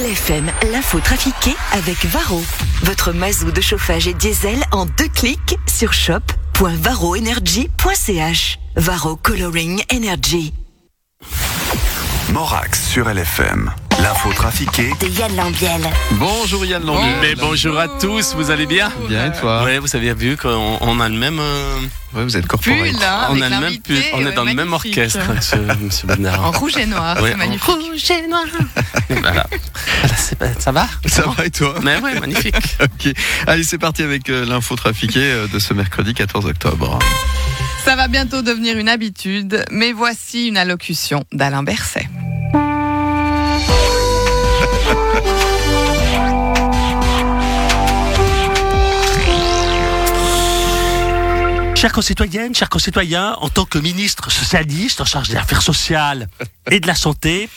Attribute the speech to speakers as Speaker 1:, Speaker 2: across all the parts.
Speaker 1: LFM, l'info trafiquée avec Varro. Votre mazou de chauffage et diesel en deux clics sur shop.varroenergy.ch. Varro Coloring Energy.
Speaker 2: Morax sur LFM. L'info trafiquée
Speaker 1: De Yann Lambiel.
Speaker 3: Bonjour Yann Lambiel.
Speaker 4: Mais bonjour à tous, vous allez bien?
Speaker 3: Bien et toi?
Speaker 4: Ouais, vous avez vu qu'on on a le même, euh,
Speaker 3: Ouais, vous êtes corporate.
Speaker 5: Pull, hein,
Speaker 4: on
Speaker 5: avec
Speaker 4: a le même,
Speaker 5: l'invité,
Speaker 4: pu- on est
Speaker 5: ouais,
Speaker 4: dans le même
Speaker 5: magnifique.
Speaker 4: orchestre, monsieur, monsieur Bernard.
Speaker 5: En rouge et noir,
Speaker 4: Ouais,
Speaker 5: c'est
Speaker 4: en
Speaker 5: magnifique.
Speaker 4: rouge et noir. voilà. Voilà, c'est pas- ça va?
Speaker 3: Ça va et toi?
Speaker 4: Mais ouais, magnifique.
Speaker 3: Ok. Allez, c'est parti avec euh, l'info trafiquée euh, de ce mercredi 14 octobre.
Speaker 5: Ça va bientôt devenir une habitude, mais voici une allocution d'Alain Berset.
Speaker 6: Chères concitoyennes, chers concitoyens, en tant que ministre socialiste en charge des affaires sociales et de la santé,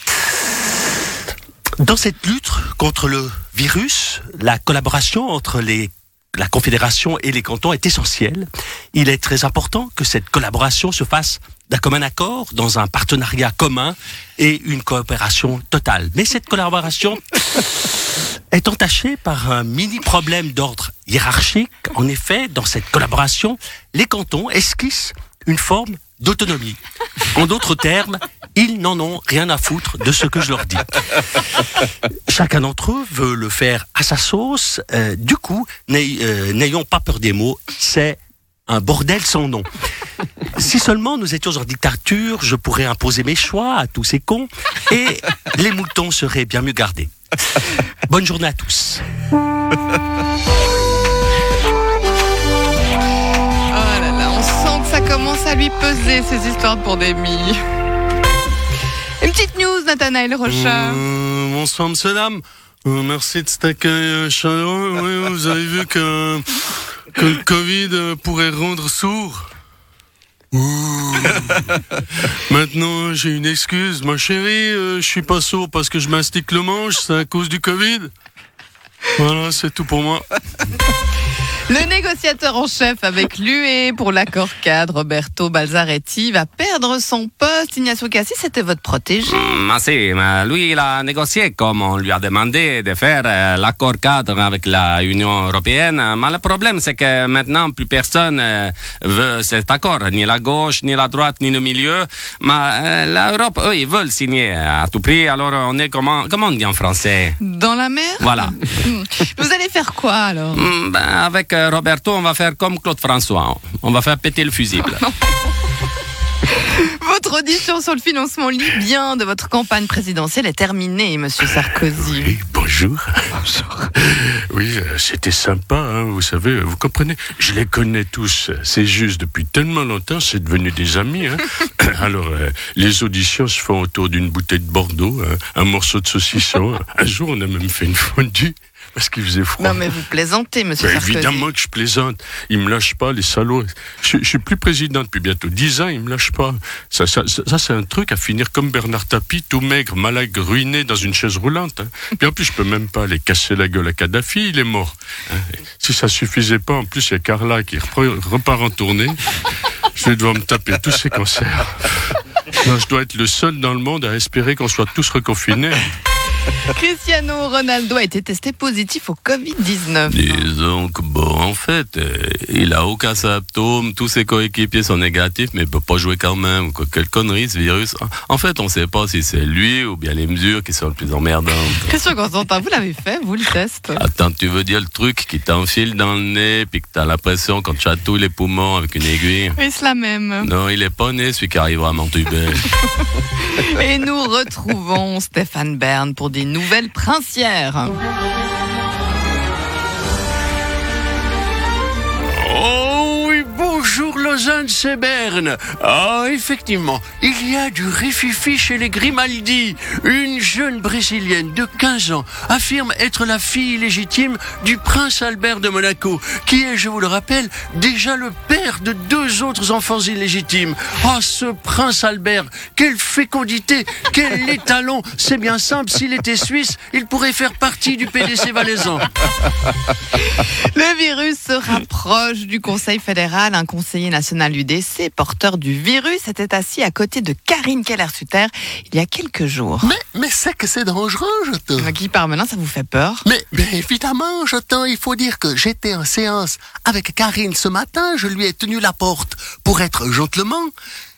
Speaker 6: dans cette lutte contre le virus, la collaboration entre la Confédération et les cantons est essentielle. Il est très important que cette collaboration se fasse d'un commun accord, dans un partenariat commun et une coopération totale. Mais cette collaboration est entachée par un mini problème d'ordre hiérarchique. En effet, dans cette collaboration, les cantons esquissent une forme d'autonomie. En d'autres termes, ils n'en ont rien à foutre de ce que je leur dis. Chacun d'entre eux veut le faire à sa sauce. Euh, du coup, euh, n'ayons pas peur des mots, c'est un bordel sans nom. Si seulement nous étions en dictature, je pourrais imposer mes choix à tous ces cons et les moutons seraient bien mieux gardés. Bonne journée à tous.
Speaker 5: Oh là là, on sent que ça commence à lui peser ces histoires pour des milles. Une petite news, Nathanaël Rocha.
Speaker 4: Euh, bonsoir, monsieur, dame. Euh, merci de cet accueil euh, chaleureux. Oui, vous avez vu que, que le Covid pourrait rendre sourd. Ouh. Maintenant, j'ai une excuse. Ma chérie, euh, je suis pas sourd parce que je mastique le manche, c'est à cause du Covid. Voilà, c'est tout pour moi.
Speaker 5: Le négociateur en chef avec l'UE pour l'accord cadre, Roberto Balzaretti, va perdre son poste. Ignacio Cassis, c'était votre protégé.
Speaker 7: Ah si, mais lui, il a négocié comme on lui a demandé de faire euh, l'accord cadre avec la Union européenne. Mais le problème, c'est que maintenant, plus personne euh, veut cet accord, ni la gauche, ni la droite, ni le milieu. Mais euh, l'Europe, eux, ils veulent signer à tout prix. Alors, on est comment, comment on dit en français?
Speaker 5: Dans la mer?
Speaker 7: Voilà.
Speaker 5: Vous allez faire quoi alors?
Speaker 7: Hmm, ben, avec Roberto, on va faire comme Claude François. On va faire péter le fusible.
Speaker 5: Votre audition sur le financement libyen de votre campagne présidentielle est terminée, monsieur Sarkozy.
Speaker 4: Oui, bonjour. Oui, euh, c'était sympa, hein, vous savez, vous comprenez. Je les connais tous. C'est juste depuis tellement longtemps, c'est devenu des amis. Hein. Alors, euh, les auditions se font autour d'une bouteille de Bordeaux, hein, un morceau de saucisson. Un jour, on a même fait une fondue parce qu'il faisait froid.
Speaker 5: Non mais vous plaisantez, monsieur
Speaker 4: Ben, évidemment que je plaisante. Ils me lâchent pas, les salauds. Je, je suis plus président depuis bientôt 10 ans, ils me lâchent pas. Ça, ça, ça, c'est un truc à finir comme Bernard Tapie, tout maigre, malade, ruiné dans une chaise roulante. hein. Puis en plus, je peux même pas aller casser la gueule à Kadhafi, il est mort. hein. Si ça suffisait pas, en plus, il y a Carla qui repart en tournée. Je vais devoir me taper tous ces concerts. Non, je dois être le seul dans le monde à espérer qu'on soit tous reconfinés.
Speaker 5: Cristiano Ronaldo a été testé positif au Covid-19.
Speaker 7: Disons que bon, en fait, euh, il a aucun symptôme, tous ses coéquipiers sont négatifs, mais il peut pas jouer quand même. Quelle connerie ce virus. En fait, on sait pas si c'est lui ou bien les mesures qui sont les plus emmerdantes.
Speaker 5: Christian Constantin, vous l'avez fait, vous le test
Speaker 7: Attends, tu veux dire le truc qui t'enfile dans le nez, puis que t'as l'impression qu'on te chatouille les poumons avec une aiguille?
Speaker 5: Oui, c'est la même.
Speaker 7: Non, il est pas né, celui qui arrivera à m'entuber.
Speaker 5: Et nous retrouvons Stéphane Bern pour des nouvelles princières.
Speaker 6: Bonjour Lausanne, c'est Berne. Ah, effectivement, il y a du rififi chez les Grimaldi. Une jeune brésilienne de 15 ans affirme être la fille légitime du prince Albert de Monaco, qui est, je vous le rappelle, déjà le père de deux autres enfants illégitimes. Ah, ce prince Albert, quelle fécondité, quel étalon. C'est bien simple, s'il était suisse, il pourrait faire partie du PDC valaisan.
Speaker 5: Le virus se rapproche du Conseil fédéral. Un conseiller national UDC, porteur du virus, était assis à côté de Karine Keller-Sutter il y a quelques jours.
Speaker 8: Mais, mais c'est que c'est dangereux, je te.
Speaker 5: Guy Parmelin, ça vous fait peur?
Speaker 8: Mais bien évidemment, Jotin, il faut dire que j'étais en séance avec Karine ce matin, je lui ai tenu la porte pour être gentleman.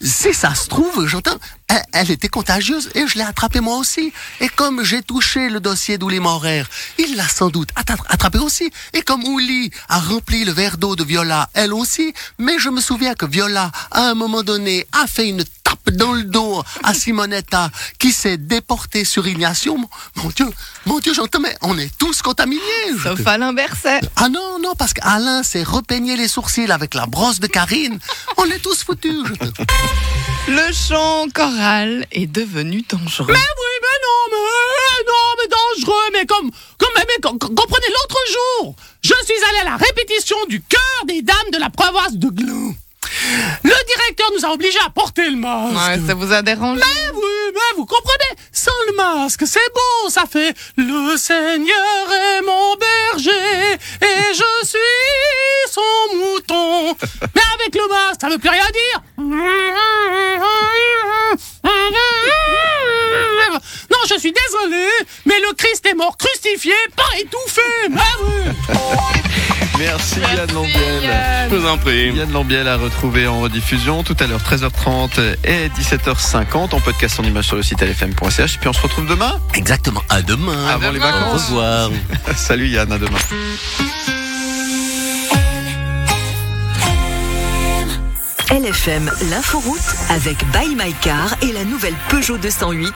Speaker 8: Si ça se trouve, Jotin, elle, elle était contagieuse et je l'ai attrapée moi aussi. Et comme j'ai touché le dossier d'Ouli Morer, il l'a sans doute atta- attrapé aussi. Et comme Ouli a rempli le verre d'eau de Viola, elle aussi. Mais je me souviens que Viola, à un moment donné, a fait une tape dans le dos à Simonetta qui s'est déportée sur Ignacio. Mon, Dieu, mon Dieu, j'entends, mais on est tous contaminés.
Speaker 5: Sauf
Speaker 8: te-
Speaker 5: Alain Berset.
Speaker 8: ah non, non, parce qu'Alain s'est repeigné les sourcils avec la brosse de Karine. On est tous foutus. je te-
Speaker 5: Le chant choral est devenu dangereux.
Speaker 9: oui, mais non, mais non, mais dangereux, mais comme, comme, mais, mais com- com- comprenez l'autre jour, je suis allé à la répétition du cœur des dames de la province de Glun. Le directeur nous a obligés à porter le masque.
Speaker 5: Ouais, ça vous a dérangé?
Speaker 9: Mais oui, mais vous comprenez, sans le masque, c'est beau, ça fait le Seigneur est mon berger et je suis son mouton. Mais avec le masque, ça veut plus rien dire. Non, je suis désolé, mais le Christ est mort crucifié, pas étouffé. Mais oui.
Speaker 3: Merci Yann Lambiel.
Speaker 5: Yann.
Speaker 10: Je vous en prie.
Speaker 3: Yann Lambiel à retrouver en rediffusion tout à l'heure 13h30 et 17h50 en podcast en image sur le site lfm.ch et puis on se retrouve demain
Speaker 8: Exactement. À demain.
Speaker 3: avant les
Speaker 5: demain.
Speaker 8: Au
Speaker 3: vacances.
Speaker 8: revoir.
Speaker 3: Salut Yann, à demain.
Speaker 1: LFM, l'inforoute avec Buy My Car et la nouvelle Peugeot 208